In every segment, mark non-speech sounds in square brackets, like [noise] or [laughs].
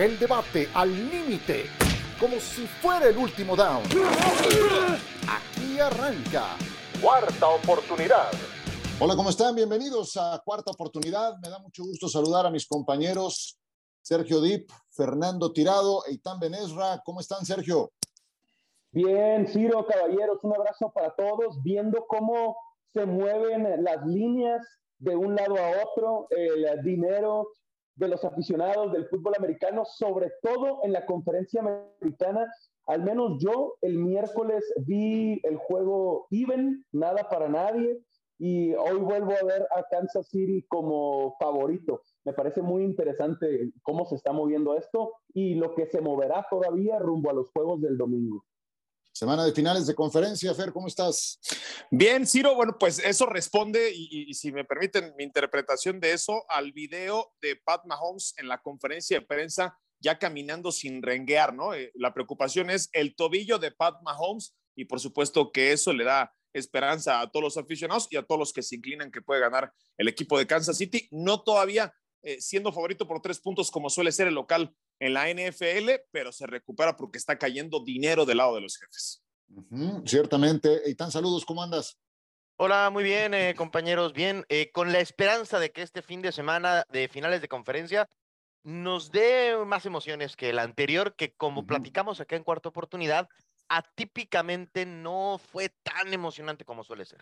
El debate al límite, como si fuera el último down. Aquí arranca. Cuarta oportunidad. Hola, ¿cómo están? Bienvenidos a Cuarta Oportunidad. Me da mucho gusto saludar a mis compañeros Sergio Dip, Fernando Tirado e Itán Benesra. ¿Cómo están, Sergio? Bien, Ciro, caballeros, un abrazo para todos, viendo cómo se mueven las líneas de un lado a otro, el dinero de los aficionados del fútbol americano, sobre todo en la conferencia americana. Al menos yo el miércoles vi el juego even, nada para nadie, y hoy vuelvo a ver a Kansas City como favorito. Me parece muy interesante cómo se está moviendo esto y lo que se moverá todavía rumbo a los juegos del domingo. Semana de finales de conferencia, Fer, ¿cómo estás? Bien, Ciro, bueno, pues eso responde, y, si me permiten mi interpretación de eso, al video de Pat Mahomes en la conferencia de prensa, ya caminando sin renguear, ¿no? Eh, la preocupación es el tobillo de Pat Mahomes, y por supuesto que eso le da esperanza a todos los aficionados y a todos los que se inclinan que puede ganar el equipo de Kansas City, no todavía eh, siendo favorito por tres puntos como suele ser el local en la NFL, pero se recupera porque está cayendo dinero del lado de los jefes. ciertamente. Y tan saludos, ¿cómo andas? Hola, muy bien, eh, compañeros. Bien, eh, con la esperanza de que este fin de semana de finales de conferencia nos dé más emociones que el anterior, que como platicamos acá en cuarta oportunidad, atípicamente no fue tan emocionante como suele ser.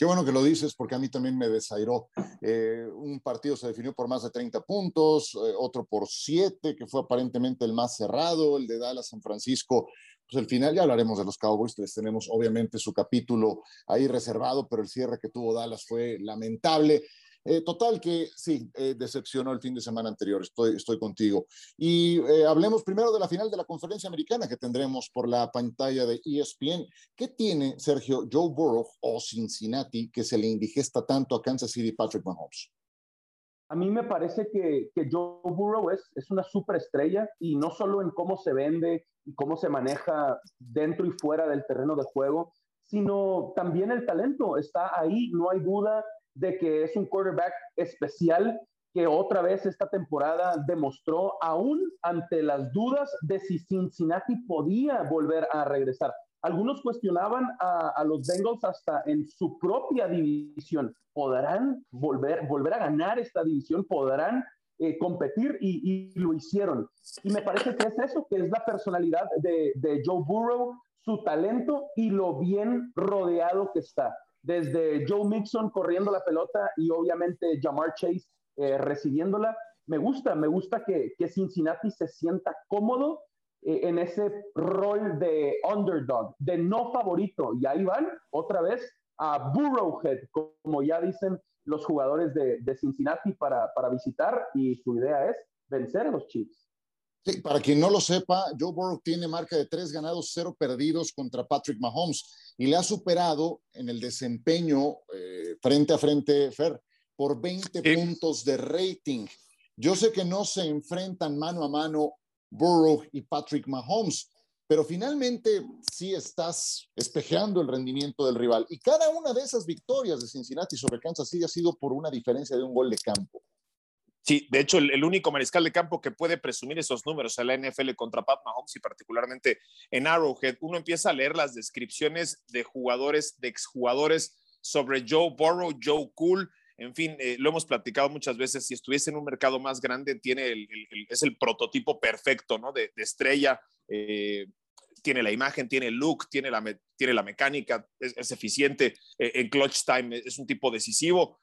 Qué bueno que lo dices porque a mí también me desairó. Eh, un partido se definió por más de 30 puntos, eh, otro por 7, que fue aparentemente el más cerrado, el de Dallas San Francisco. Pues el final ya hablaremos de los Cowboys, les tenemos obviamente su capítulo ahí reservado, pero el cierre que tuvo Dallas fue lamentable. Eh, total que sí, eh, decepcionó el fin de semana anterior, estoy, estoy contigo. Y eh, hablemos primero de la final de la conferencia americana que tendremos por la pantalla de ESPN. ¿Qué tiene Sergio Joe Burrow o Cincinnati que se le indigesta tanto a Kansas City Patrick Mahomes? A mí me parece que, que Joe Burrow es, es una superestrella y no solo en cómo se vende y cómo se maneja dentro y fuera del terreno de juego, sino también el talento está ahí, no hay duda de que es un quarterback especial que otra vez esta temporada demostró, aún ante las dudas de si Cincinnati podía volver a regresar. Algunos cuestionaban a, los Bengals hasta en su propia división. ¿Podrán volver, volver a ganar esta división? ¿Podrán eh, competir? Y, lo hicieron. Y me parece que es eso, que es la personalidad de, de Joe Burrow, su talento y lo bien rodeado que está desde Joe Mixon corriendo la pelota y obviamente Jamar Chase eh, recibiéndola. Me gusta, me gusta que, Cincinnati se sienta cómodo eh, en ese rol de underdog, de no favorito. Y ahí van otra vez a Burrowhead, como ya dicen los jugadores de, Cincinnati para, para visitar y su idea es vencer a los Chiefs. Sí, para quien no lo sepa, Joe Burrow tiene marca de tres ganados, cero perdidos contra Patrick Mahomes y le ha superado en el desempeño eh, frente a frente, Fer, por 20 puntos de rating. Yo sé que no se enfrentan mano a mano Burrow y Patrick Mahomes, pero finalmente sí estás espejeando el rendimiento del rival. Y cada una de esas victorias de Cincinnati sobre Kansas City ha sido por una diferencia de un gol de campo. Sí, de hecho, el, único mariscal de campo que puede presumir esos números en la NFL contra Pat Mahomes y particularmente en Arrowhead, uno empieza a leer las descripciones de jugadores, de exjugadores sobre Joe Burrow, Joe Cool, en fin, eh, lo hemos platicado muchas veces, si estuviese en un mercado más grande, tiene el, es el prototipo perfecto, ¿no? De, estrella, eh, tiene la imagen, tiene el look, tiene la, tiene la mecánica, es, eficiente, eh, en clutch time es un tipo decisivo.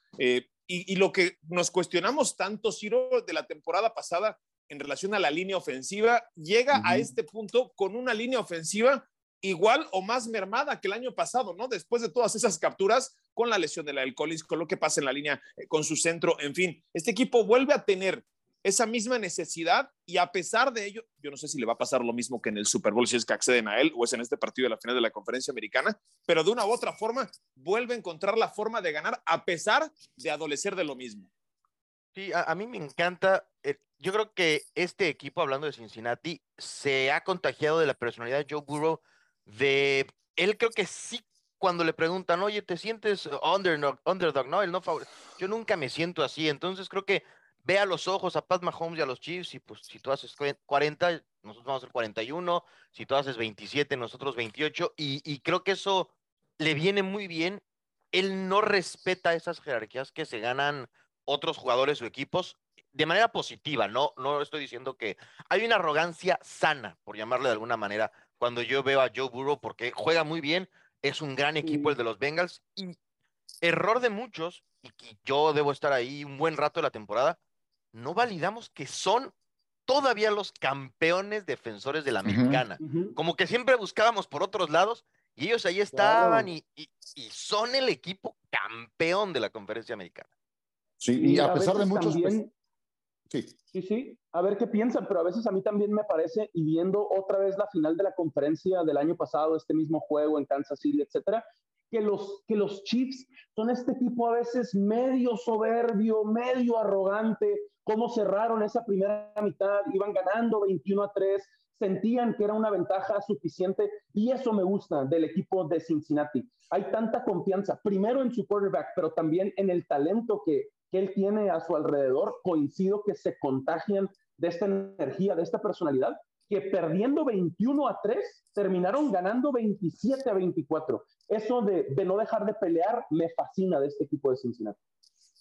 Y, lo que nos cuestionamos tanto, Ciro, de la temporada pasada en relación a la línea ofensiva, llega a este punto con una línea ofensiva igual o más mermada que el año pasado, ¿no? Después de todas esas capturas con la lesión de la del Collins, con lo que pasa en la línea, eh, con su centro, en fin, este equipo vuelve a tener esa misma necesidad y a pesar de ello, yo no sé si le va a pasar lo mismo que en el Super Bowl si es que acceden a él o es en este partido de la final de la conferencia americana, pero de una u otra forma vuelve a encontrar la forma de ganar a pesar de adolecer de lo mismo. Sí, a, mí me encanta. Eh, yo creo que este equipo, hablando de Cincinnati, se ha contagiado de la personalidad de Joe Burrow. De él, creo que sí, cuando le preguntan, oye, ¿te sientes underdog? no, él no Yo nunca me siento así. Entonces, creo que ve a los ojos a Pat Mahomes y a los Chiefs y pues si tú haces 40, nosotros vamos a hacer 41, si tú haces 27, nosotros 28 y, y creo que eso le viene muy bien. Él no respeta esas jerarquías que se ganan otros jugadores o equipos de manera positiva, no, no estoy diciendo que hay una arrogancia sana, por llamarle de alguna manera, cuando yo veo a Joe Burrow porque juega muy bien, es un gran equipo el de los Bengals y error de muchos y que yo debo estar ahí un buen rato de la temporada, no validamos que son todavía los campeones defensores de la americana. Como que siempre buscábamos por otros lados y ellos ahí estaban y, son el equipo campeón de la conferencia americana. Sí, y, a, pesar de muchos... Pues, sí. sí, sí, a ver qué piensan, pero a veces a mí también me parece, y viendo otra vez la final de la conferencia del año pasado, este mismo juego en Kansas City, etcétera, que los, que los Chiefs son este tipo a veces medio soberbio, medio arrogante, cómo cerraron esa primera mitad, iban ganando 21 a 3, sentían que era una ventaja suficiente y eso me gusta del equipo de Cincinnati. Hay tanta confianza, primero en su quarterback, pero también en el talento que, que él tiene a su alrededor. Coincido que se contagian de esta energía, de esta personalidad, que perdiendo 21 a 3, terminaron ganando 27 a 24. Eso de, de no dejar de pelear me fascina de este equipo de Cincinnati.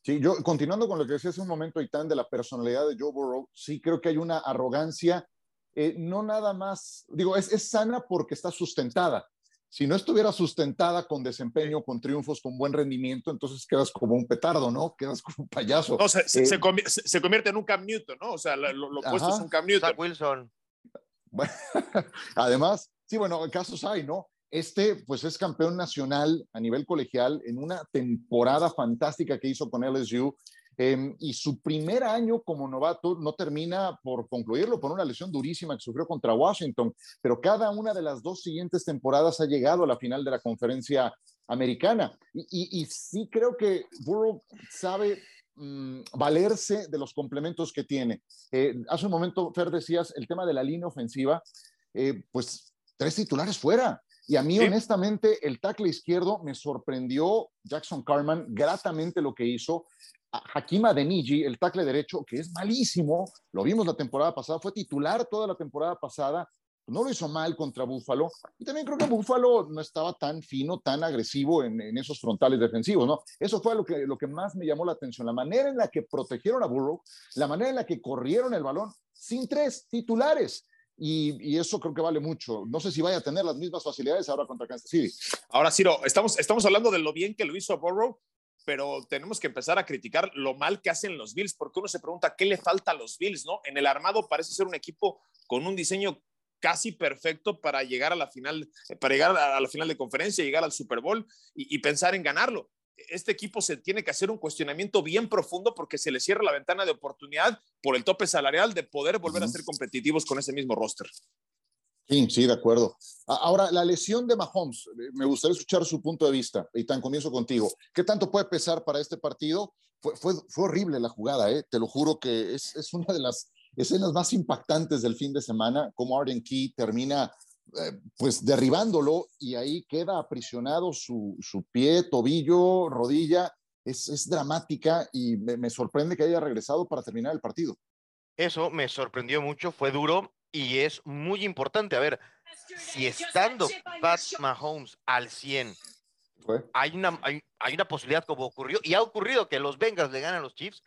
Sí, yo continuando con lo que decía hace un momento, Itán, de la personalidad de Joe Burrow, sí creo que hay una arrogancia, eh, no nada más, digo, es, es, sana porque está sustentada. Si no estuviera sustentada con desempeño, con triunfos, con buen rendimiento, entonces quedas como un petardo, ¿no? Quedas como un payaso. No, se, se, eh, se, convierte en un Cam Newton, ¿no? O sea, lo, lo opuesto es un Cam Newton. Zach Wilson. [laughs] además, sí, bueno, casos hay, ¿no? Este, pues es campeón nacional a nivel colegial en una temporada fantástica que hizo con LSU. Em, y su primer año como novato no termina por concluirlo por una lesión durísima que sufrió contra Washington, pero cada una de las dos siguientes temporadas ha llegado a la final de la conferencia americana. Y, sí creo que Burrow sabe mm, valerse de los complementos que tiene. Eh, hace un momento, Fer, decías el tema de la línea ofensiva, eh, pues tres titulares fuera. Y a mí, honestamente, el tackle izquierdo me sorprendió Jackson Carman gratamente lo que hizo. Hakim Adeniji, el tackle derecho, que es malísimo, lo vimos la temporada pasada, fue titular toda la temporada pasada, no lo hizo mal contra Búfalo. Y también creo que Búfalo no estaba tan fino, tan agresivo en, esos frontales defensivos, ¿no? Eso fue lo que, lo que más me llamó la atención, la manera en la que protegieron a Burrow, la manera en la que corrieron el balón sin tres titulares. Y, eso creo que vale mucho. No sé si vaya a tener las mismas facilidades ahora contra Kansas City. Ahora, Ciro, estamos, estamos hablando de lo bien que lo hizo Burrow, pero tenemos que empezar a criticar lo mal que hacen los Bills, porque uno se pregunta qué le falta a los Bills, ¿no? En el armado parece ser un equipo con un diseño casi perfecto para llegar a la final, para llegar a la final de conferencia, llegar al Super Bowl y pensar en ganarlo este equipo se tiene que hacer un cuestionamiento bien profundo porque se le cierra la ventana de oportunidad por el tope salarial de poder volver a ser competitivos con ese mismo roster. Sí, sí, de acuerdo. Ahora, la lesión de Mahomes, eh, me gustaría escuchar su punto de vista y tan comienzo contigo. ¿Qué tanto puede pesar para este partido? Fue, fue, horrible la jugada, ¿eh? te lo juro que es, es una de las escenas más impactantes del fin de semana, como Arden Key termina eh, pues derribándolo y ahí queda aprisionado su, pie, tobillo, rodilla. Es, dramática y me, sorprende que haya regresado para terminar el partido. Eso me sorprendió mucho, fue duro y es muy importante. A ver, si estando Pat Mahomes al 100, hay una, hay, hay, una posibilidad como ocurrió, y ha ocurrido que los Bengals le ganan a los Chiefs,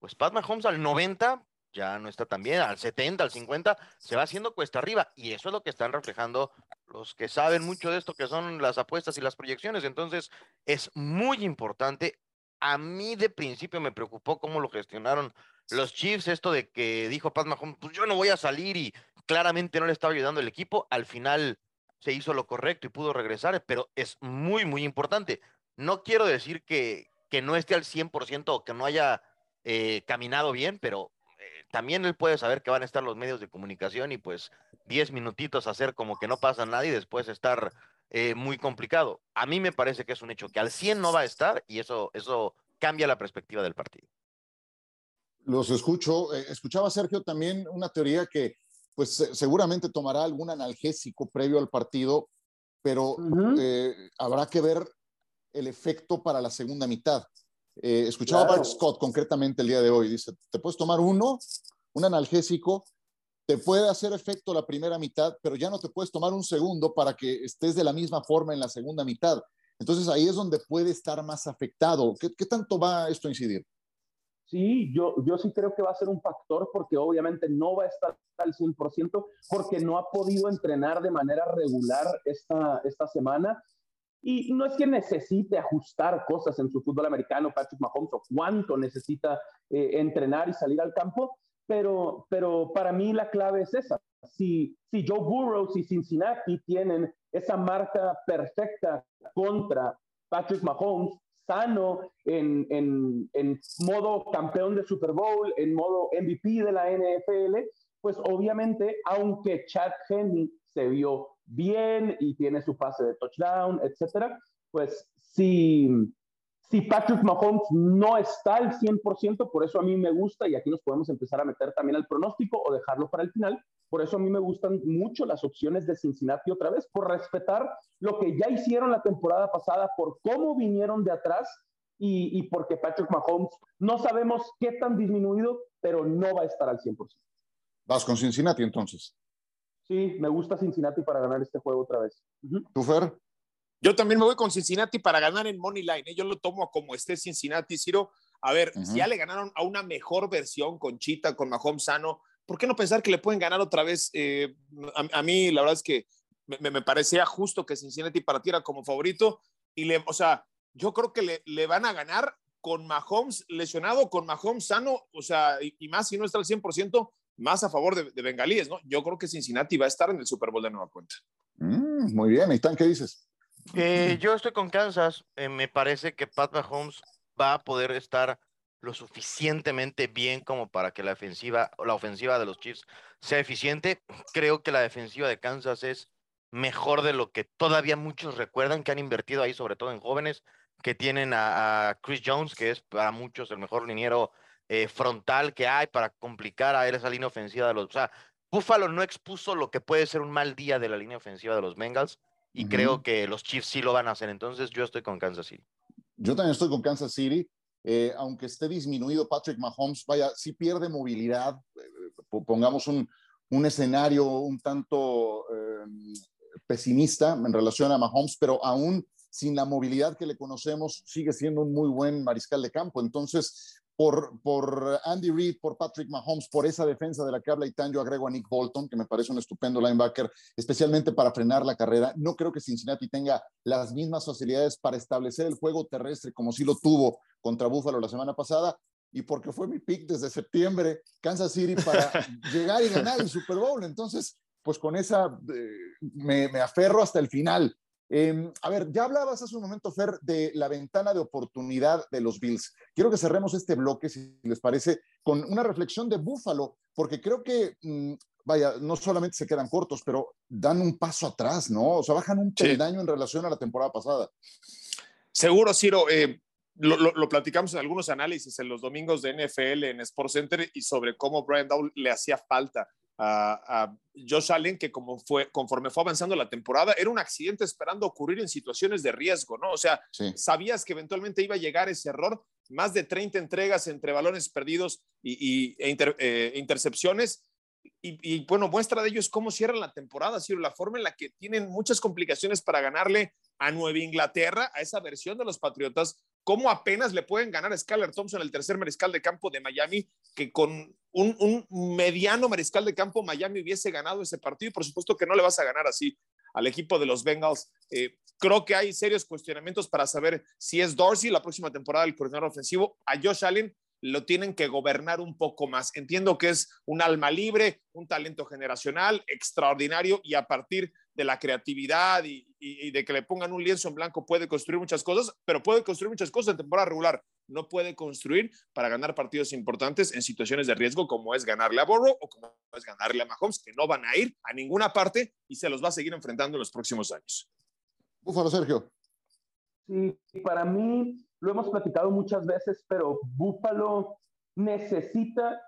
pues Pat Mahomes al 90 ya no está tan bien, al 70, al 50, se va haciendo cuesta arriba. Y eso es lo que están reflejando los que saben mucho de esto, que son las apuestas y las proyecciones. Entonces, es muy importante. A mí de principio me preocupó cómo lo gestionaron los Chiefs, esto de que dijo Pat Mahomes, pues yo no voy a salir y claramente no le estaba ayudando el equipo. Al final se hizo lo correcto y pudo regresar, pero es muy, muy importante. No quiero decir que, que no esté al 100% o que no haya eh, caminado bien, pero también él puede saber que van a estar los medios de comunicación y pues 10 minutitos hacer como que no pasa nada y después estar eh, muy complicado. A mí me parece que es un hecho que al 100 no va a estar y eso, eso cambia la perspectiva del partido. Los escucho. Eh, escuchaba Sergio también una teoría que pues seguramente tomará algún analgésico previo al partido, pero eh, habrá que ver el efecto para la segunda mitad. Eh, escuchaba a Bart Scott concretamente el día de hoy. Dice, te puedes tomar uno, un analgésico, te puede hacer efecto la primera mitad, pero ya no te puedes tomar un segundo para que estés de la misma forma en la segunda mitad. Entonces ahí es donde puede estar más afectado. ¿Qué, qué tanto va esto a incidir? Sí, yo, yo sí creo que va a ser un factor porque obviamente no va a estar al 100% porque no ha podido entrenar de manera regular esta, esta semana. Y no es que necesite ajustar cosas en su fútbol americano, Patrick Mahomes, o cuánto necesita eh, entrenar y salir al campo, pero, pero para mí la clave es esa. Si, si Joe Burrows y Cincinnati tienen esa marca perfecta contra Patrick Mahomes, sano, en, en, en, modo campeón de Super Bowl, en modo MVP de la NFL, pues obviamente, aunque Chad Henney se vio bien y tiene su pase de touchdown, etcétera, pues si, si Patrick Mahomes no está al 100%, por eso a mí me gusta, y aquí nos podemos empezar a meter también al pronóstico o dejarlo para el final, por eso a mí me gustan mucho las opciones de Cincinnati otra vez, por respetar lo que ya hicieron la temporada pasada, por cómo vinieron de atrás y, y porque Patrick Mahomes no sabemos qué tan disminuido, pero no va a estar al 100%. Vas con Cincinnati entonces. Sí, me gusta Cincinnati para ganar este juego otra vez. ¿Tú, Fer? Yo también me voy con Cincinnati para ganar en Money Line. ¿eh? Yo lo tomo como esté Cincinnati, Ciro. A ver, si ya le ganaron a una mejor versión con Chita, con Mahomes sano, ¿por qué no pensar que le pueden ganar otra vez? Eh, a, mí, la verdad es que me, me, parecía justo que Cincinnati partiera como favorito. Y le, o sea, yo creo que le, le van a ganar con Mahomes lesionado, con Mahomes sano, o sea, y, y más si no está al 100%, más a favor de, de, bengalíes, ¿no? Yo creo que Cincinnati va a estar en el Super Bowl de nueva cuenta. Mm, muy bien, Itán, ¿qué dices? Eh, yo estoy con Kansas. Eh, me parece que Pat Mahomes va a poder estar lo suficientemente bien como para que la ofensiva, la ofensiva de los Chiefs sea eficiente. Creo que la defensiva de Kansas es mejor de lo que todavía muchos recuerdan que han invertido ahí, sobre todo en jóvenes que tienen a, a Chris Jones, que es para muchos el mejor liniero eh, frontal que hay para complicar a él esa línea ofensiva de los. O sea, Buffalo no expuso lo que puede ser un mal día de la línea ofensiva de los Bengals y uh -huh. creo que los Chiefs sí lo van a hacer. Entonces, yo estoy con Kansas City. Yo también estoy con Kansas City. Eh, aunque esté disminuido Patrick Mahomes, vaya, sí pierde movilidad. Eh, pongamos un, un, escenario un tanto eh, pesimista en relación a Mahomes, pero aún sin la movilidad que le conocemos, sigue siendo un muy buen mariscal de campo. Entonces, por, por, Andy Reid, por Patrick Mahomes, por esa defensa de la que habla Itán, yo agrego a Nick Bolton, que me parece un estupendo linebacker, especialmente para frenar la carrera. No creo que Cincinnati tenga las mismas facilidades para establecer el juego terrestre como sí lo tuvo contra Buffalo la semana pasada, y porque fue mi pick desde septiembre, Kansas City, para [laughs] llegar y ganar el Super Bowl. Entonces, pues con esa eh, me, me aferro hasta el final. Eh, a ver, ya hablabas hace un momento, Fer, de la ventana de oportunidad de los Bills. Quiero que cerremos este bloque, si les parece, con una reflexión de Buffalo, porque creo que, mmm, vaya, no solamente se quedan cortos, pero dan un paso atrás, ¿no? O sea, bajan un peldaño sí. en relación a la temporada pasada. Seguro, Ciro. Eh, lo, lo, lo, platicamos en algunos análisis en los domingos de NFL en Sports Center y sobre cómo Brian Dowell le hacía falta a, a, Josh Allen, que como fue, conforme fue avanzando la temporada, era un accidente esperando ocurrir en situaciones de riesgo, ¿no? O sea, sí. sabías que eventualmente iba a llegar ese error, más de 30 entregas entre balones perdidos y, y e inter, eh, intercepciones. Y, y, bueno, muestra de ello es cómo cierran la temporada, Ciro, la forma en la que tienen muchas complicaciones para ganarle a Nueva Inglaterra, a esa versión de los Patriotas, cómo apenas le pueden ganar a Skyler Thompson, el tercer mariscal de campo de Miami, que con un, mediano mariscal de campo Miami hubiese ganado ese partido y por supuesto que no le vas a ganar así al equipo de los Bengals. Eh, creo que hay serios cuestionamientos para saber si es Dorsey la próxima temporada el coordinador ofensivo. A Josh Allen lo tienen que gobernar un poco más. Entiendo que es un alma libre, un talento generacional extraordinario y a partir de la creatividad y, y, y, de que le pongan un lienzo en blanco puede construir muchas cosas, pero puede construir muchas cosas en temporada regular. No puede construir para ganar partidos importantes en situaciones de riesgo como es ganarle a Burrow o como es ganarle a Mahomes, que no van a ir a ninguna parte y se los va a seguir enfrentando en los próximos años. Búfalo, Sergio. Sí, para mí lo hemos platicado muchas veces, pero Búfalo necesita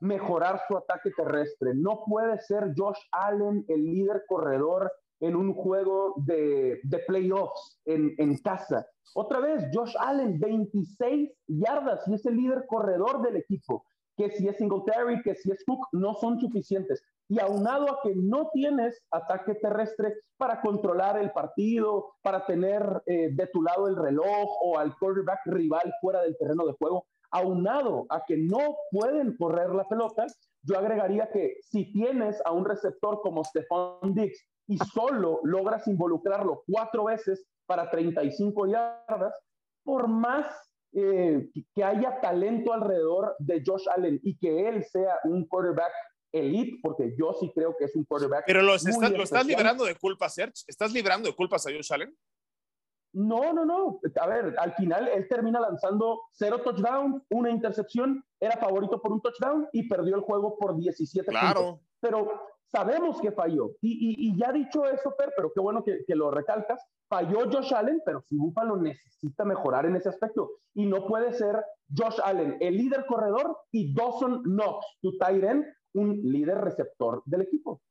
mejorar su ataque terrestre. No puede ser Josh Allen el líder corredor en un juego de, de playoffs en, en, casa. Otra vez, Josh Allen, 26 yardas y es el líder corredor del equipo. Que si es Singletary, que si es Cook, no son suficientes. Y aunado a que no tienes ataque terrestre para controlar el partido, para tener eh, de tu lado el reloj o al quarterback rival fuera del terreno de juego, aunado a que no pueden correr la pelota, yo agregaría que si tienes a un receptor como Stephon Diggs y solo logras involucrarlo cuatro veces para 35 yardas, por más eh, que haya talento alrededor de Josh Allen y que él sea un quarterback elite, porque yo sí creo que es un quarterback. Pero lo estás librando de culpas, Serge. ¿Estás librando de culpas a Josh Allen? No, no, no. A ver, al final él termina lanzando cero touchdown, una intercepción, era favorito por un touchdown y perdió el juego por 17 claro. puntos. Pero sabemos que falló. Y, ya dicho eso, Per, pero qué bueno que, lo recalcas, falló Josh Allen, pero si Buffalo necesita mejorar en ese aspecto. Y no puede ser Josh Allen el líder corredor y Dawson Knox, tu tight end, un líder receptor del equipo.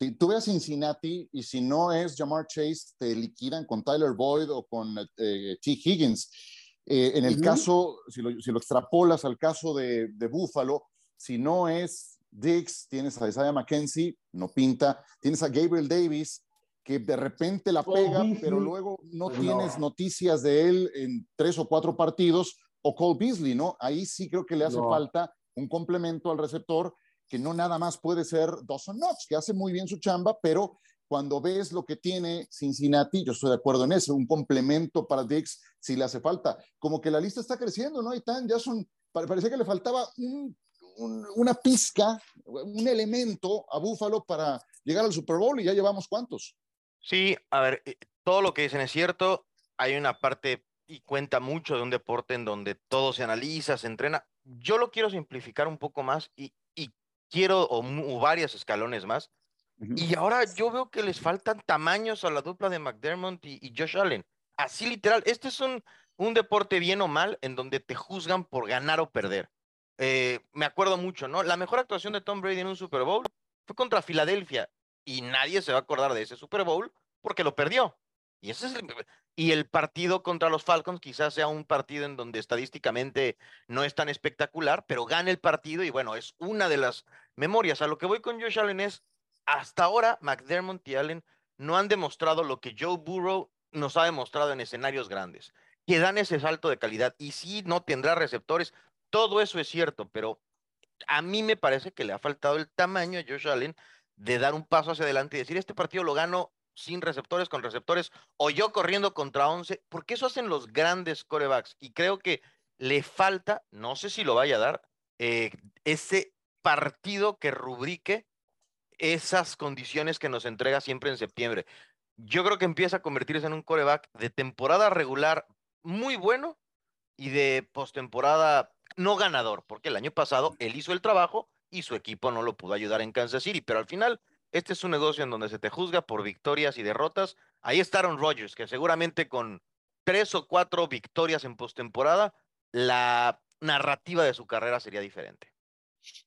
Si tú ves Cincinnati y si no es Jamar Chase, te liquidan con Tyler Boyd o con eh, T. Higgins. Eh, en el caso, si lo, si lo, extrapolas al caso de, de Buffalo, si no es Dix, tienes a Isaiah McKenzie, no pinta, tienes a Gabriel Davis, que de repente la pega, pero luego no tienes noticias de él en tres o cuatro partidos, o Cole Beasley, ¿no? Ahí sí creo que le hace falta un complemento al receptor que no nada más puede ser Dawson Knox, que hace muy bien su chamba, pero cuando ves lo que tiene Cincinnati, yo estoy de acuerdo en eso, un complemento para Dix si le hace falta. Como que la lista está creciendo, ¿no? Y tan, ya son, parece que le faltaba una pizca, un elemento a Búfalo para llegar al Super Bowl y ya llevamos cuántos. Sí, a ver, eh, todo lo que dicen es cierto. Hay una parte y cuenta mucho de un deporte en donde todo se analiza, se entrena. Yo lo quiero simplificar un poco más y, quiero o, varios escalones más. Y ahora yo veo que les faltan tamaños a la dupla de McDermott y, Josh Allen. Así literal, este es un, un, deporte bien o mal en donde te juzgan por ganar o perder. Eh, me acuerdo mucho, ¿no? La mejor actuación de Tom Brady en un Super Bowl fue contra Filadelfia y nadie se va a acordar de ese Super Bowl porque lo perdió. Y, ese es el, y el partido contra los Falcons quizás sea un partido en donde estadísticamente no es tan espectacular, pero gana el partido y bueno, es una de las memorias. A lo que voy con Josh Allen es, hasta ahora McDermott y Allen no han demostrado lo que Joe Burrow nos ha demostrado en escenarios grandes, que dan ese salto de calidad y sí no tendrá receptores, todo eso es cierto, pero a mí me parece que le ha faltado el tamaño a Josh Allen de dar un paso hacia adelante y decir, este partido lo gano sin receptores, con receptores, o yo corriendo contra 11, porque eso hacen los grandes corebacks. Y creo que le falta, no sé si lo vaya a dar, eh, ese partido que rubrique esas condiciones que nos entrega siempre en septiembre. Yo creo que empieza a convertirse en un coreback de temporada regular muy bueno y de postemporada no ganador, porque el año pasado él hizo el trabajo y su equipo no lo pudo ayudar en Kansas City, pero al final este es un negocio en donde se te juzga por victorias y derrotas. Ahí está Aaron Rodgers, que seguramente con tres o cuatro victorias en postemporada, la narrativa de su carrera sería diferente.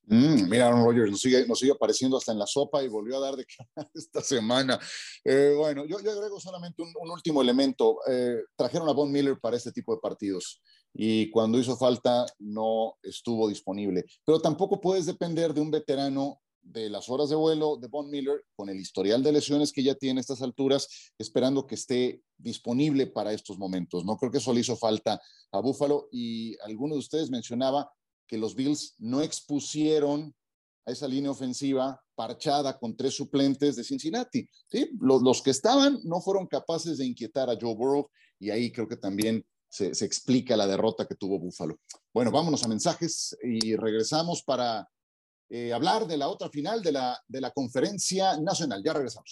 Mm, mira, Aaron Rodgers nos sigue, apareciendo hasta en la sopa y volvió a dar de [laughs] esta semana. Eh, bueno, yo, yo, agrego solamente un, último elemento. Eh, trajeron a Von Miller para este tipo de partidos y cuando hizo falta no estuvo disponible. Pero tampoco puedes depender de un veterano de las horas de vuelo de Von Miller, con el historial de lesiones que ya tiene a estas alturas, esperando que esté disponible para estos momentos. No creo que eso le hizo falta a Buffalo y alguno de ustedes mencionaba que los Bills no expusieron a esa línea ofensiva parchada con tres suplentes de Cincinnati. ¿sí? Los, que estaban no fueron capaces de inquietar a Joe Burrow y ahí creo que también se, se explica la derrota que tuvo Buffalo. Bueno, vámonos a mensajes y regresamos para eh, hablar de la otra final de la, de la conferencia nacional. Ya regresamos.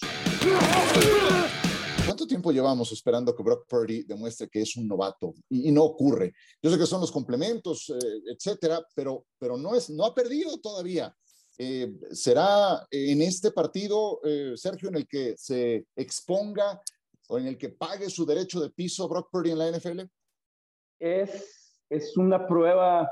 ¿Cuánto tiempo llevamos esperando que Brock Purdy demuestre que es un novato? Y, no ocurre. Yo sé que son los complementos, eh, etcétera, pero, pero no, es, no ha perdido todavía. Eh, ¿Será en este partido, Sergio, en el que se exponga o en el que pague su derecho de piso Brock Purdy en la NFL? Es, es una prueba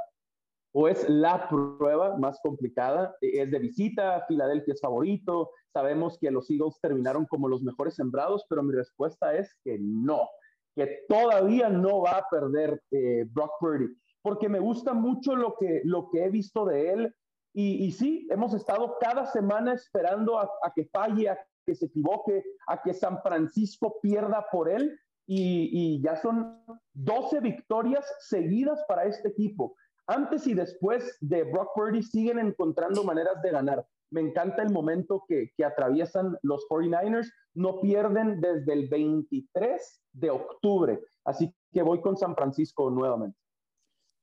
o es la prueba más complicada. E, es de visita, Filadelfia es favorito, sabemos que los Eagles terminaron como los mejores sembrados, pero mi respuesta es que no, que todavía no va a perder eh, Brock Purdy, porque me gusta mucho lo que, lo que he visto de él. Y, sí, hemos estado cada semana esperando a, que falle, a que se equivoque, a que San Francisco pierda por él. Y, ya son 12 victorias seguidas para este equipo antes y después de Brock Purdy siguen encontrando maneras de ganar. Me encanta el momento que, atraviesan los 49ers. No pierden desde el 23 de octubre. Así que voy con San Francisco nuevamente.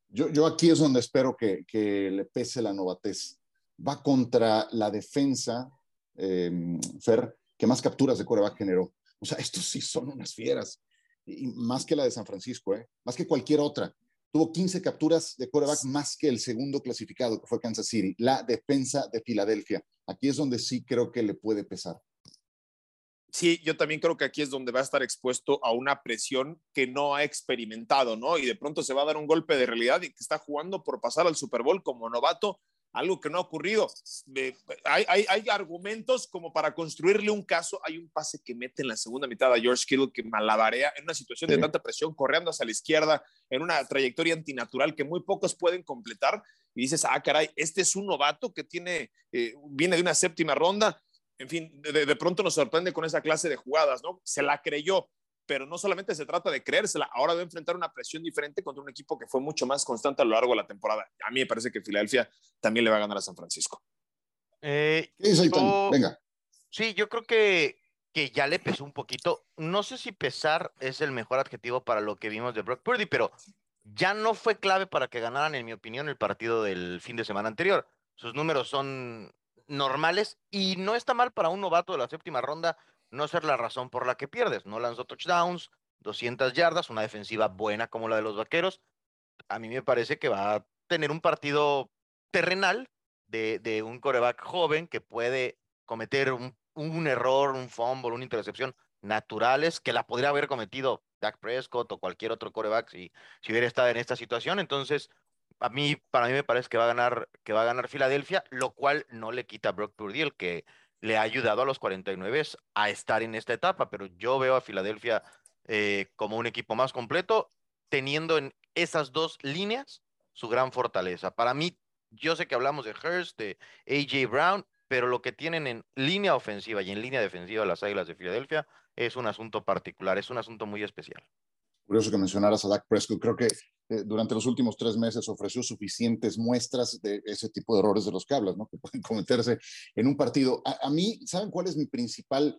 Yo, aquí es donde espero que, le pese la novatez. Va contra la defensa, em, Fer, que más capturas de coreback generó. O sea, estos sí son unas fieras. Y más que la de San Francisco, ¿eh? más que cualquier otra tuvo 15 capturas de quarterback más que el segundo clasificado, que fue Kansas City, la defensa de Filadelfia. Aquí es donde sí creo que le puede pesar. Sí, yo también creo que aquí es donde va a estar expuesto a una presión que no ha experimentado, ¿no? Y de pronto se va a dar un golpe de realidad y que está jugando por pasar al Super Bowl como novato algo que no ha ocurrido. hay, hay, argumentos como para construirle un caso. Hay un pase que mete en la segunda mitad a George Kittle que malabarea en una situación de tanta presión, corriendo hacia la izquierda, en una trayectoria antinatural que muy pocos pueden completar. Y dices, ah, caray, este es un novato que tiene, eh, viene de una séptima ronda. En fin, de, de pronto nos sorprende con esa clase de jugadas, ¿no? Se la creyó pero no solamente se trata de creérsela, ahora debe enfrentar una presión diferente contra un equipo que fue mucho más constante a lo largo de la temporada. A mí me parece que Filadelfia también le va a ganar a San Francisco. Eh, Venga. Sí, yo creo que, que ya le pesó un poquito. No sé si pesar es el mejor adjetivo para lo que vimos de Brock Purdy, pero ya no fue clave para que ganaran, en mi opinión, el partido del fin de semana anterior. Sus números son normales y no está mal para un novato de la séptima ronda no ser la razón por la que pierdes. No lanzó touchdowns, 200 yardas, una defensiva buena como la de los Vaqueros. A mí me parece que va a tener un partido terrenal de, un coreback joven que puede cometer un, error, un fumble, una intercepción naturales que la podría haber cometido Dak Prescott o cualquier otro coreback si, hubiera estado en esta situación. Entonces, a mí, para mí me parece que va a ganar, que va a ganar Filadelfia, lo cual no le quita a Brock Purdy el que le ha ayudado a los 49 a estar en esta etapa, pero yo veo a Filadelfia eh, como un equipo más completo, teniendo en esas dos líneas su gran fortaleza. Para mí, yo sé que hablamos de Hurst, de AJ Brown, pero lo que tienen en línea ofensiva y en línea defensiva las Águilas de Filadelfia es un asunto particular, es un asunto muy especial. Curioso que mencionaras a Dak Prescott. Creo que eh, durante los últimos tres meses ofreció suficientes muestras de ese tipo de errores de los que hablas, ¿no? que pueden cometerse en un partido. A, mí, ¿saben cuál es mi principal,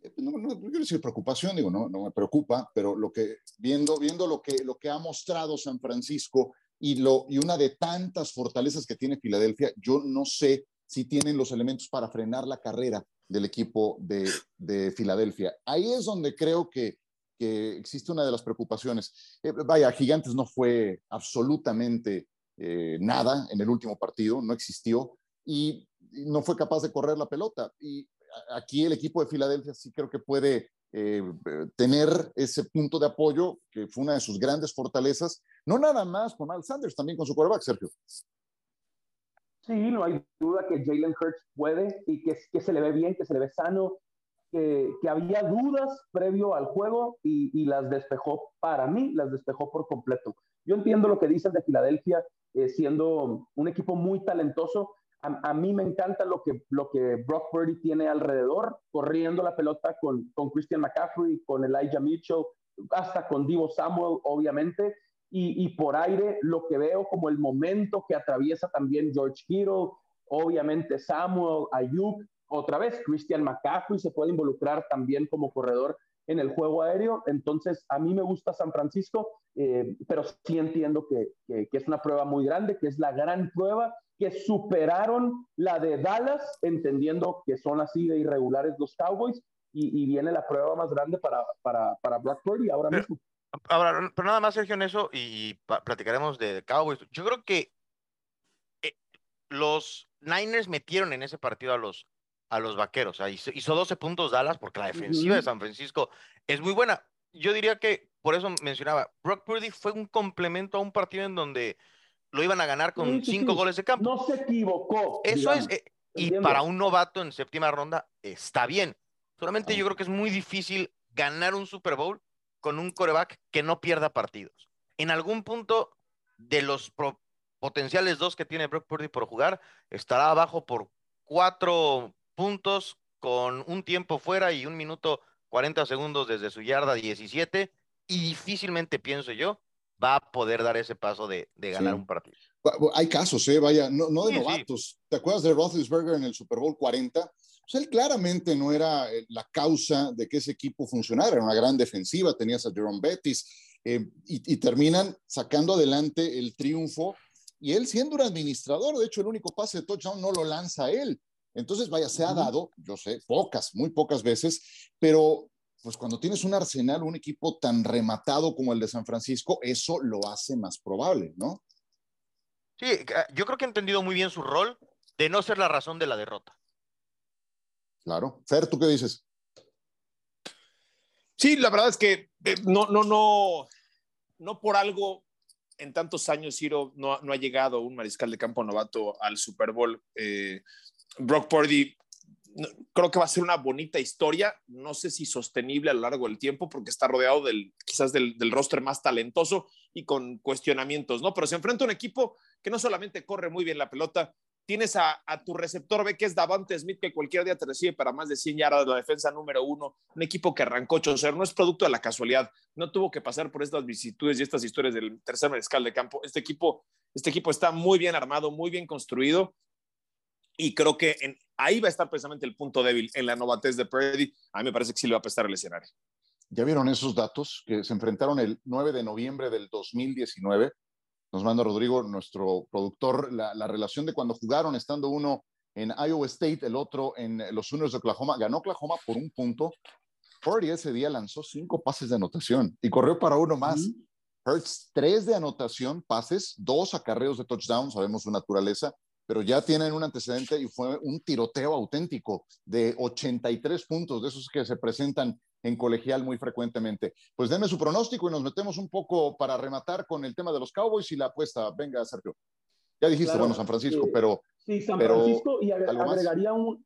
eh, no, no, quiero decir preocupación, digo, no, no me preocupa, pero lo que, viendo, viendo lo, que, lo que ha mostrado San Francisco y, lo, y una de tantas fortalezas que tiene Filadelfia, yo no sé si tienen los elementos para frenar la carrera del equipo de, de Filadelfia. Ahí es donde creo que que existe una de las preocupaciones. Eh, vaya, Gigantes no fue absolutamente eh, nada en el último partido, no existió y, no fue capaz de correr la pelota. Y aquí el equipo de Filadelfia sí creo que puede eh, tener ese punto de apoyo, que fue una de sus grandes fortalezas, no nada más con Al Sanders, también con su quarterback, Sergio. Sí, no hay duda que Jalen Hurts puede y que, que se le ve bien, que se le ve sano, que, había dudas previo al juego y, las despejó, para mí, las despejó por completo. Yo entiendo lo que dices de Filadelfia, eh, siendo un equipo muy talentoso. A, mí me encanta lo que, lo que Brock Purdy tiene alrededor, corriendo la pelota con, con Christian McCaffrey, con Elijah Mitchell, hasta con Divo Samuel, obviamente. Y, y, por aire, lo que veo como el momento que atraviesa también George Kittle, obviamente Samuel, Ayuk, otra vez, Christian McCaffrey se puede involucrar también como corredor en el juego aéreo. Entonces, a mí me gusta San Francisco, eh, pero sí entiendo que, es una prueba muy grande, que es la gran prueba, que superaron la de Dallas, entendiendo que son así de irregulares los Cowboys, y, viene la prueba más grande para, para, para Brock Purdy ahora mismo. Ahora, pero nada más, Sergio, en eso, y, platicaremos de Cowboys. Yo creo que eh, los Niners metieron en ese partido a los, a los vaqueros. hizo, 12 puntos Dallas porque la defensiva de San Francisco es muy buena. Yo diría que, por eso mencionaba, Brock Purdy fue un complemento a un partido en donde lo iban a ganar con cinco goles de campo. No se equivocó. Eso es, eh, y para un novato en séptima ronda está bien. Solamente yo creo que es muy difícil ganar un Super Bowl con un coreback que no pierda partidos. En algún punto de los potenciales dos que tiene Brock Purdy por jugar, estará abajo por cuatro puntos con un tiempo fuera y un minuto 40 segundos desde su yarda 17 y difícilmente, pienso yo, va a poder dar ese paso de, ganar un partido. Hay casos, ¿eh? Vaya, no, de novatos. ¿Te acuerdas de Roethlisberger en el Super Bowl 40? Pues él claramente no era eh, la causa de que ese equipo funcionara. Era una gran defensiva, tenías a Jerome Bettis eh, y, terminan sacando adelante el triunfo. Y él siendo un administrador, de hecho, el único pase de touchdown no lo lanza él. Entonces, vaya, se ha dado, yo sé, pocas, muy pocas veces, pero pues cuando tienes un arsenal, un equipo tan rematado como el de San Francisco, eso lo hace más probable, ¿no? Sí, yo creo que ha entendido muy bien su rol de no ser la razón de la derrota. Claro. Fer, ¿tú qué dices? Sí, la verdad es que eh, no, no, no, no por algo en tantos años, Ciro, no, ha llegado un mariscal de campo novato al Super Bowl. Eh, Brock Purdy creo que va a ser una bonita historia, no sé si sostenible a lo largo del tiempo, porque está rodeado del, quizás del, del, roster más talentoso y con cuestionamientos, ¿no? Pero se enfrenta a un equipo que no solamente corre muy bien la pelota, tienes a, tu receptor B, que es Davante Smith, que cualquier día te recibe para más de 100 yardas la defensa número uno, un equipo que arrancó 8 no es producto de la casualidad, no tuvo que pasar por estas vicisitudes y estas historias del tercer mariscal de campo. Este equipo, este equipo está muy bien armado, muy bien construido y creo que en, ahí va a estar precisamente el punto débil en la novatez de Purdy. A mí me parece que sí le va a prestar el escenario. ¿Ya vieron esos datos que se enfrentaron el 9 de noviembre del 2019? Nos manda Rodrigo, nuestro productor, la, relación de cuando jugaron, estando uno en Iowa State, el otro en los Sooners de Oklahoma. Ganó Oklahoma por un punto. Purdy ese día lanzó cinco pases de anotación y corrió para uno más. Hurts, tres de anotación, pases, dos acarreos de touchdown, sabemos su naturaleza, pero ya tienen un antecedente y fue un tiroteo auténtico de 83 puntos, de esos que se presentan en colegial muy frecuentemente. Pues denme su pronóstico y nos metemos un poco para rematar con el tema de los Cowboys y la apuesta. Venga, Sergio. Ya dijiste, bueno, San Francisco, pero... Sí, San Francisco y agregaría un,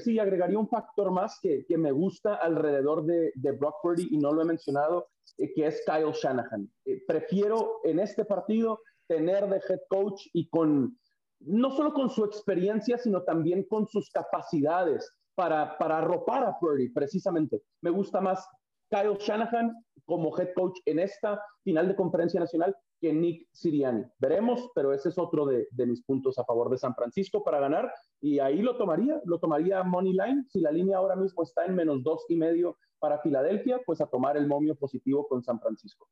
sí, agregaría un factor más que, que me gusta alrededor de, de, Brock Purdy y no lo he mencionado, eh, que es Kyle Shanahan. Eh, prefiero en este partido tener de head coach y con no solo con su experiencia, sino también con sus capacidades para, para arropar a Purdy, precisamente. Me gusta más Kyle Shanahan como head coach en esta final de conferencia nacional que Nick Siriani. Veremos, pero ese es otro de, mis puntos a favor de San Francisco para ganar y ahí lo tomaría, lo tomaría Money Line. Si la línea ahora mismo está en menos dos y medio para Filadelfia, pues a tomar el momio positivo con San Francisco.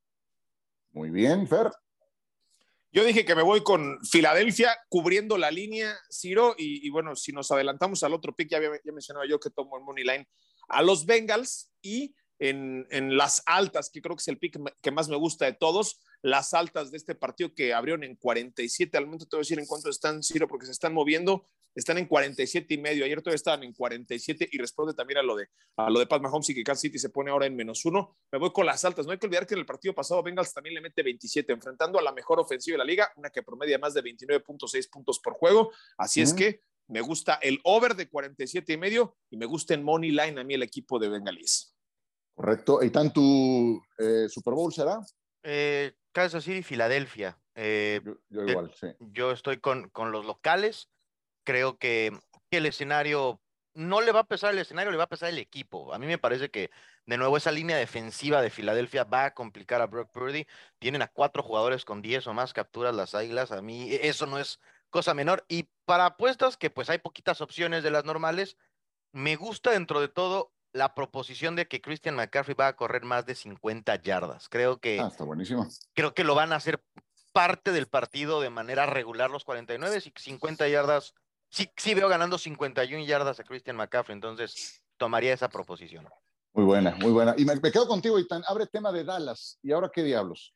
Muy bien, Fer. Yo dije que me voy con Filadelfia cubriendo la línea, Ciro, y, bueno, si nos adelantamos al otro pick, ya, había, ya mencionaba yo que tomo el Money Line a los Bengals y en, en, las altas, que creo que es el pick que más me gusta de todos, las altas de este partido que abrieron en 47, al momento te voy a decir en cuánto están, Ciro, porque se están moviendo, están en 47 y medio, ayer todavía estaban en 47 y responde también a lo de, a lo de Pat Mahomes y que Kansas City se pone ahora en menos uno, me voy con las altas, no hay que olvidar que en el partido pasado Bengals también le mete 27, enfrentando a la mejor ofensiva de la liga, una que promedia más de 29.6 puntos por juego, así es que me gusta el over de 47 y medio y me gusta en money line a mí el equipo de Bengalis. Correcto. ¿Y tan tu eh, Super Bowl será? Eh, Kansas City, Filadelfia. Eh, yo, igual, sí. Yo estoy con, con los locales. Creo que, el escenario no le va a pesar el escenario, le va a pesar el equipo. A mí me parece que, de nuevo, esa línea defensiva de Filadelfia va a complicar a Brock Purdy. Tienen a cuatro jugadores con diez o más capturas las águilas. A mí e, eso no es cosa menor. Y para apuestas, que pues hay poquitas opciones de las normales, me gusta dentro de todo la proposición de que Christian McCaffrey va a correr más de 50 yardas. Creo que. Ah, está buenísimo. Creo que lo van a hacer parte del partido de manera regular los 49 y 50 yardas. Sí, sí veo ganando 51 yardas a Christian McCaffrey, entonces tomaría esa proposición. Muy buena, muy buena. Y me, quedo contigo, Itan. Abre tema de Dallas. ¿Y ahora qué diablos?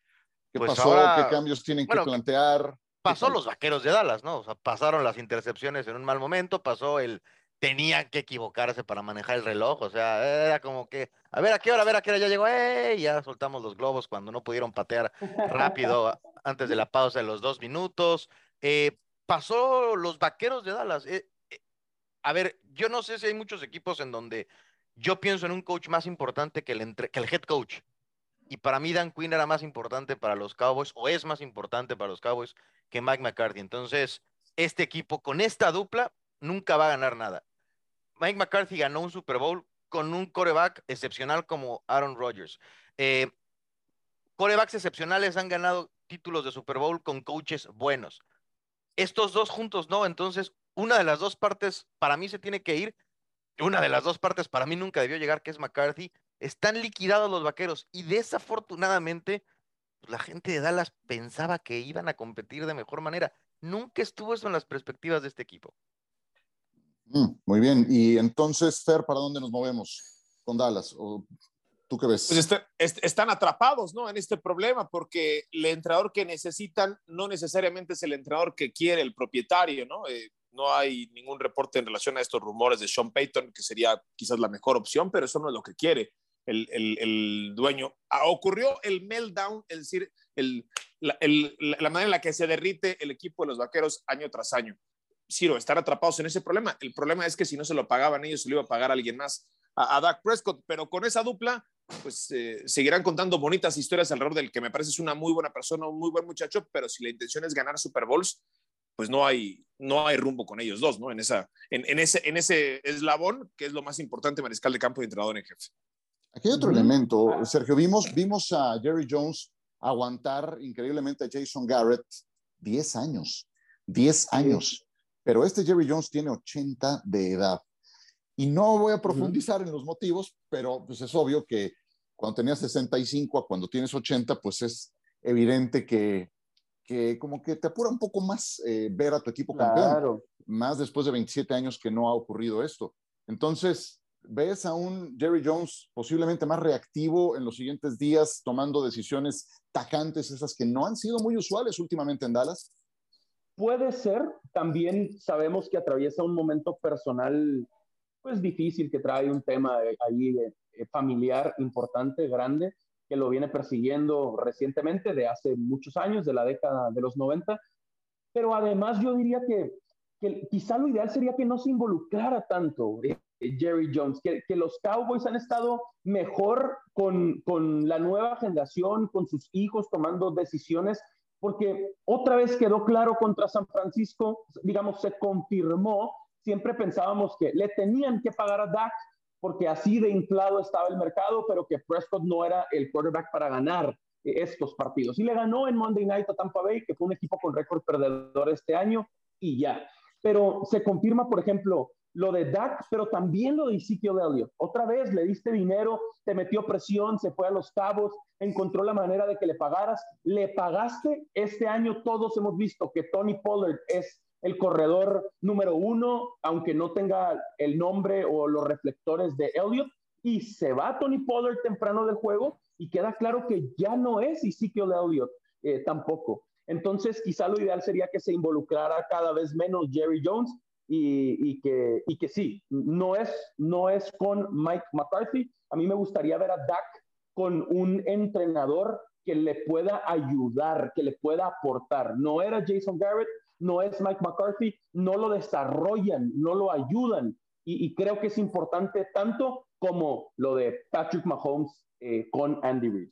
¿Qué pues pasó? ¿Qué cambios tienen que plantear? Pasó los vaqueros de Dallas, ¿no? O sea, pasaron las intercepciones en un mal momento, pasó el tenían que equivocarse para manejar el reloj, o sea, era como que, a ver a qué hora, a ver a qué hora ya llegó, ¡eh! ya soltamos los globos cuando no pudieron patear [laughs] rápido antes de la pausa de los dos minutos. Eh, pasó los vaqueros de Dallas. Eh, eh, a ver, yo no sé si hay muchos equipos en donde yo pienso en un coach más importante que el, que el head coach. Y para mí Dan Quinn era más importante para los Cowboys, o es más importante para los Cowboys que Mike McCarthy. Entonces, este equipo con esta dupla nunca va a ganar nada. Mike McCarthy ganó un Super Bowl con un coreback excepcional como Aaron Rodgers. Eh, corebacks excepcionales han ganado títulos de Super Bowl con coaches buenos. Estos dos juntos no, entonces una de las dos partes para mí se tiene que ir. Una de las dos partes para mí nunca debió llegar, que es McCarthy. Están liquidados los vaqueros y desafortunadamente pues, la gente de Dallas pensaba que iban a competir de mejor manera. Nunca estuvo eso en las perspectivas de este equipo. Mm, muy bien. Y entonces, Fer, ¿para dónde nos movemos con Dallas? ¿O ¿Tú qué ves? Pues este, están atrapados ¿no? en este problema porque el entrenador que necesitan no necesariamente es el entrenador que quiere el propietario. ¿no? Eh, no hay ningún reporte en relación a estos rumores de Sean Payton, que sería quizás la mejor opción, pero eso no es lo que quiere el, el, el dueño. Ah, ocurrió el meltdown, es decir, la, la manera en la que se derrite el equipo de los vaqueros año tras año. Ciro, están atrapados en ese problema. El problema es que si no se lo pagaban ellos, se lo iba a pagar alguien más a, a Dak Prescott, pero con esa dupla, pues eh, seguirán contando bonitas historias alrededor del que me parece es una muy buena persona, un muy buen muchacho, pero si la intención es ganar Super Bowls, pues no hay, no hay rumbo con ellos dos, ¿no? En, esa, en, en ese, en ese eslabón, que es lo más importante, mariscal de campo y entrenador en jefe. Aquí hay otro elemento, Sergio. Vimos, vimos a Jerry Jones aguantar increíblemente a Jason Garrett 10 años, 10 años. Pero este Jerry Jones tiene 80 de edad. Y no voy a profundizar en los motivos, pero pues es obvio que cuando tenías 65 a cuando tienes 80, pues es evidente que, que como que te apura un poco más eh, ver a tu equipo campeón. Más después de 27 años que no ha ocurrido esto. Entonces, ¿ves a un Jerry Jones posiblemente más reactivo en los siguientes días, tomando decisiones tacantes, esas que no han sido muy usuales últimamente en Dallas? Puede ser, también sabemos que atraviesa un momento personal pues difícil, que trae un tema ahí eh, familiar importante, grande, que lo viene persiguiendo recientemente, de hace muchos años, de la década de los 90. Pero además yo diría que, que quizá lo ideal sería que no se involucrara tanto eh, Jerry Jones, que, que, los Cowboys han estado mejor con, con la nueva generación, con sus hijos tomando decisiones porque otra vez quedó claro contra San Francisco, digamos, se confirmó, siempre pensábamos que le tenían que pagar a Dak porque así de inflado estaba el mercado, pero que Prescott no era el quarterback para ganar estos partidos. Y le ganó en Monday Night a Tampa Bay, que fue un equipo con récord perdedor este año, y ya. Pero se confirma, por ejemplo, lo de Dak, pero también lo de Ezekiel Elliott. Otra vez le diste dinero, te metió presión, se fue a los cabos, encontró la manera de que le pagaras. Le pagaste. Este año todos hemos visto que Tony Pollard es el corredor número uno, aunque no tenga el nombre o los reflectores de Elliott. Y se va Tony Pollard temprano del juego y queda claro que ya no es Ezekiel Elliott eh, tampoco. Entonces, quizá lo ideal sería que se involucrara cada vez menos Jerry Jones y, que, y que sí, no es, no es con Mike McCarthy. A mí me gustaría ver a Dak con un entrenador que le pueda ayudar, que le pueda aportar. No era Jason Garrett, no es Mike McCarthy, no lo desarrollan, no lo ayudan. Y, creo que es importante tanto como lo de Patrick Mahomes eh, con Andy Reid.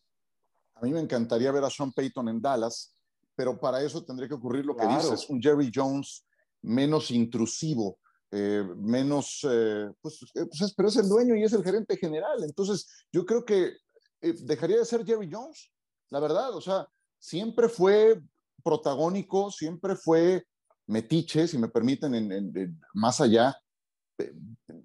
A mí me encantaría ver a Sean Payton en Dallas, pero para eso tendría que ocurrir lo que dices, un Jerry Jones menos intrusivo, eh, menos, eh, pues, eh, pues pero es el dueño y es el gerente general. Entonces, yo creo que dejaría de ser Jerry Jones, la verdad. O sea, siempre fue protagónico, siempre fue metiche, si me permiten, en, más allá,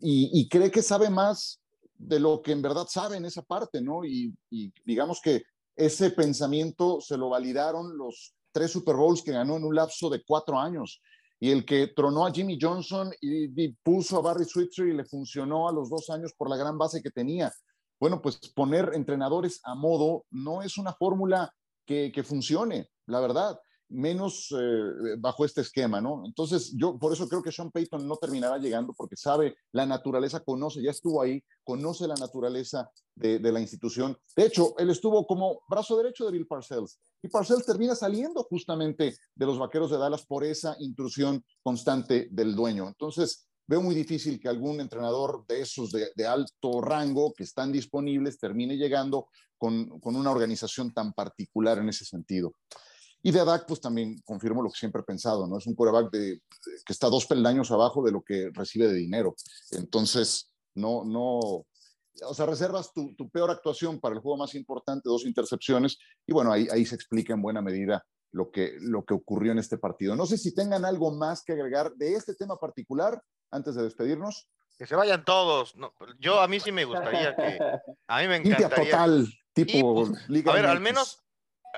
y, cree que sabe más de lo que en verdad sabe en esa parte, ¿no? Y, y digamos que ese pensamiento se lo validaron los tres Super Bowls que ganó en un lapso de cuatro años y el que tronó a Jimmy Johnson y, puso a Barry Switzer y le funcionó a los dos años por la gran base que tenía. Bueno, pues poner entrenadores a modo no es una fórmula que, funcione, la verdad. menos eh, bajo este esquema, ¿no? Entonces, yo por eso creo que Sean Payton no terminará llegando porque sabe la naturaleza, conoce, ya estuvo ahí, conoce la naturaleza de, la institución. De hecho, él estuvo como brazo derecho de Bill Parcells y Parcells termina saliendo justamente de los vaqueros de Dallas por esa intrusión constante del dueño. Entonces, veo muy difícil que algún entrenador de esos de, alto rango que están disponibles termine llegando con, con una organización tan particular en ese sentido. Y de Adak, pues también confirmo lo que siempre he pensado, ¿no? Es un coreback de, que está dos peldaños abajo de lo que recibe de dinero. Entonces, no, no, o sea, reservas tu, tu, peor actuación para el juego más importante, dos intercepciones, y bueno, ahí, ahí se explica en buena medida lo que, lo que ocurrió en este partido. No sé si tengan algo más que agregar de este tema particular antes de despedirnos. Que se vayan todos. No, yo a mí sí me gustaría que... A mí me encantaría. total, tipo pues, Liga A ver, al menos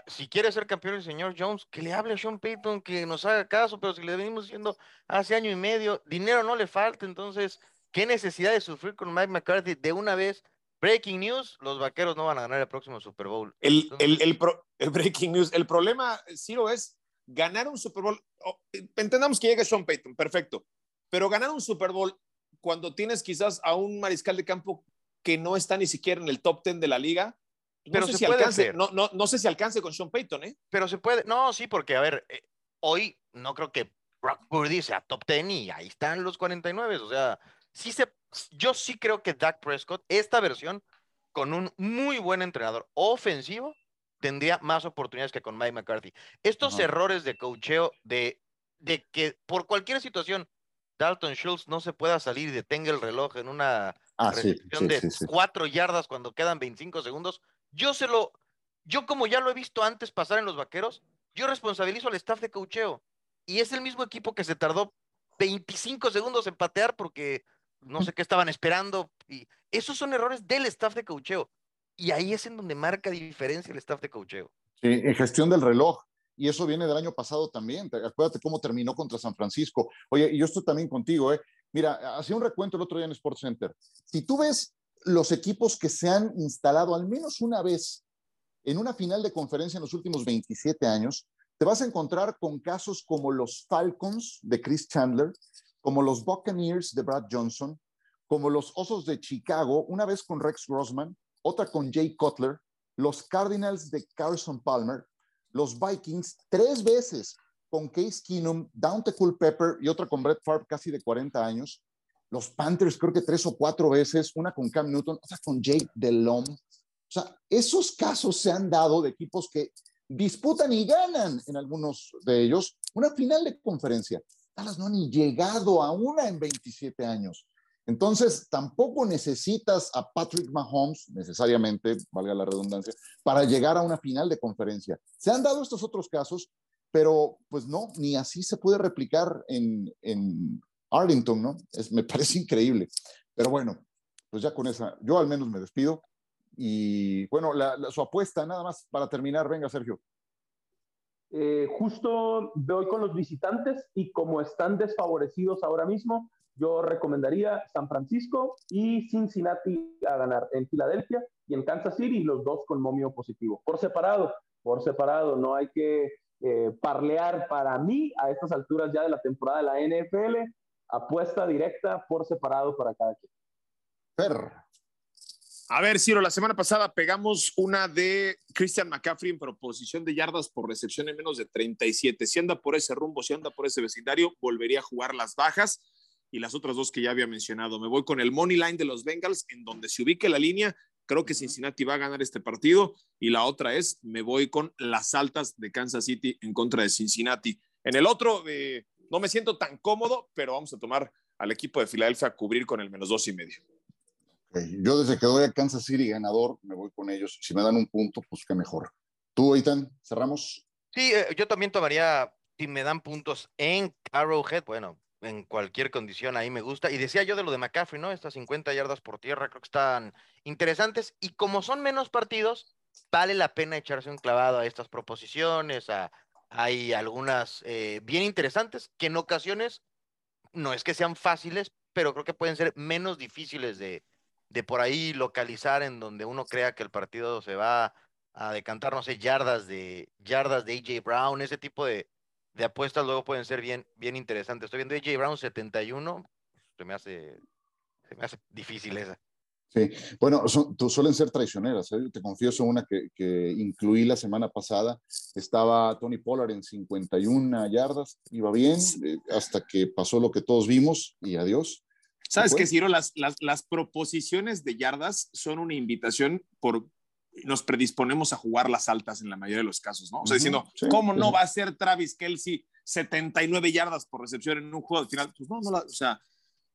si quiere ser campeón el señor Jones, que le hable a Sean Payton, que nos haga caso, pero si le venimos diciendo hace año y medio, dinero no le falta, entonces, ¿qué necesidad de sufrir con Mike McCarthy de una vez? Breaking news, los vaqueros no van a ganar el próximo Super Bowl. El, el, el, breaking news, el problema, Ciro, es ganar un Super Bowl. entendamos que llegue Sean Payton, perfecto, pero ganar un Super Bowl cuando tienes quizás a un mariscal de campo que no está ni siquiera en el top 10 de la liga, pero no sé si alcance, no, no, no, sé si alcance con Sean Payton, ¿eh? Pero se puede, no, sí, porque a ver, eh, hoy no creo que Brock Purdy sea top 10 y ahí están los 49, o sea, sí se, yo sí creo que Dak Prescott, esta versión, con un muy buen entrenador ofensivo, tendría más oportunidades que con Mike McCarthy. Estos errores de cocheo, de, de que por cualquier situación Dalton Schultz no se pueda salir y detenga el reloj en una ah, recepción de cuatro yardas cuando quedan 25 segundos, yo se lo, yo como ya lo he visto antes pasar en los vaqueros, yo responsabilizo al staff de cocheo. Y es el mismo equipo que se tardó 25 segundos en patear porque no sé qué estaban esperando. Y esos son errores del staff de cocheo. Y ahí es en donde marca diferencia el staff de cocheo. En gestión del reloj. Y eso viene del año pasado también. Acuérdate cómo terminó contra San Francisco. Oye, y yo estoy también contigo, ¿eh? Mira, hacía un recuento el otro día en Sports Center. Si tú ves los equipos que se han instalado al menos una vez en una final de conferencia en los últimos 27 años, te vas a encontrar con casos como los Falcons de Chris Chandler, como los Buccaneers de Brad Johnson, como los Osos de Chicago, una vez con Rex Grossman, otra con Jay Cutler, los Cardinals de Carson Palmer, los Vikings tres veces con Case Keenum, Dante Culpepper y otra con Brett Favre casi de 40 años, los Panthers creo que tres o cuatro veces, una con Cam Newton, otra con Jake Delhomme. O sea, esos casos se han dado de equipos que disputan y ganan en algunos de ellos una final de conferencia. Dallas no ni llegado a una en 27 años. Entonces, tampoco necesitas a Patrick Mahomes, necesariamente, valga la redundancia, para llegar a una final de conferencia. Se han dado estos otros casos, pero pues no, ni así se puede replicar en, en Arlington, ¿no? Es, me [laughs] parece increíble. Pero bueno, pues ya con esa, yo al menos me despido. Y bueno, su apuesta, nada más para terminar, venga Sergio. Eh, justo voy con los visitantes y como están desfavorecidos ahora mismo, yo recomendaría San Francisco y Cincinnati a ganar en Filadelfia y en Kansas City, los dos con momio positivo. Por separado, por separado, no hay que eh, parlear para mí a estas alturas ya de la temporada de la NFL apuesta directa por separado para cada quien. A ver, Ciro, la semana pasada pegamos una de Christian McCaffrey en proposición de yardas por recepción en menos de 37. Si anda por ese rumbo, si anda por ese vecindario, volvería a jugar las bajas y las otras dos que ya había mencionado. Me voy con el money line de los Bengals, en donde se ubique la línea. Creo que Cincinnati va a ganar este partido. Y la otra es, me voy con las altas de Kansas City en contra de Cincinnati. En el otro, no me siento tan cómodo, pero vamos a tomar al equipo de Filadelfia a cubrir con el menos dos y medio. Yo desde que doy a Kansas City ganador, me voy con ellos. Si me dan un punto, pues qué mejor. ¿Tú, Ethan, cerramos? Sí, eh, yo también tomaría, si me dan puntos en Arrowhead, bueno, en cualquier condición ahí me gusta. Y decía yo de lo de McCaffrey, ¿no? Estas 50 yardas por tierra creo que están interesantes. Y como son menos partidos, vale la pena echarse un clavado a estas proposiciones, a, hay algunas eh, bien interesantes que en ocasiones no es que sean fáciles, pero creo que pueden ser menos difíciles de, de por ahí localizar en donde uno crea que el partido se va a decantar, no sé, yardas de yardas de AJ Brown, ese tipo de, de apuestas luego pueden ser bien, bien interesantes. Estoy viendo AJ Brown 71, se me hace, se me hace difícil esa. Sí, bueno, tú suelen ser traicioneras. ¿eh? Te confieso una que, que, incluí la semana pasada. Estaba Tony Pollard en 51 yardas, iba bien, eh, hasta que pasó lo que todos vimos y adiós. Sabes que, Ciro, las, las, las, proposiciones de yardas son una invitación por. Nos predisponemos a jugar las altas en la mayoría de los casos, ¿no? O sea, diciendo, ¿cómo no va a ser Travis Kelsey 79 yardas por recepción en un juego al final? Pues no, no la, o sea,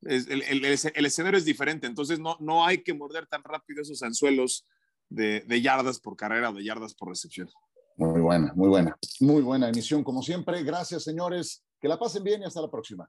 el, el, el, escenario es diferente, entonces no, no hay que morder tan rápido esos anzuelos de, de, yardas por carrera o de yardas por recepción. Muy buena, muy buena. Muy buena emisión, como siempre. Gracias, señores. Que la pasen bien y hasta la próxima.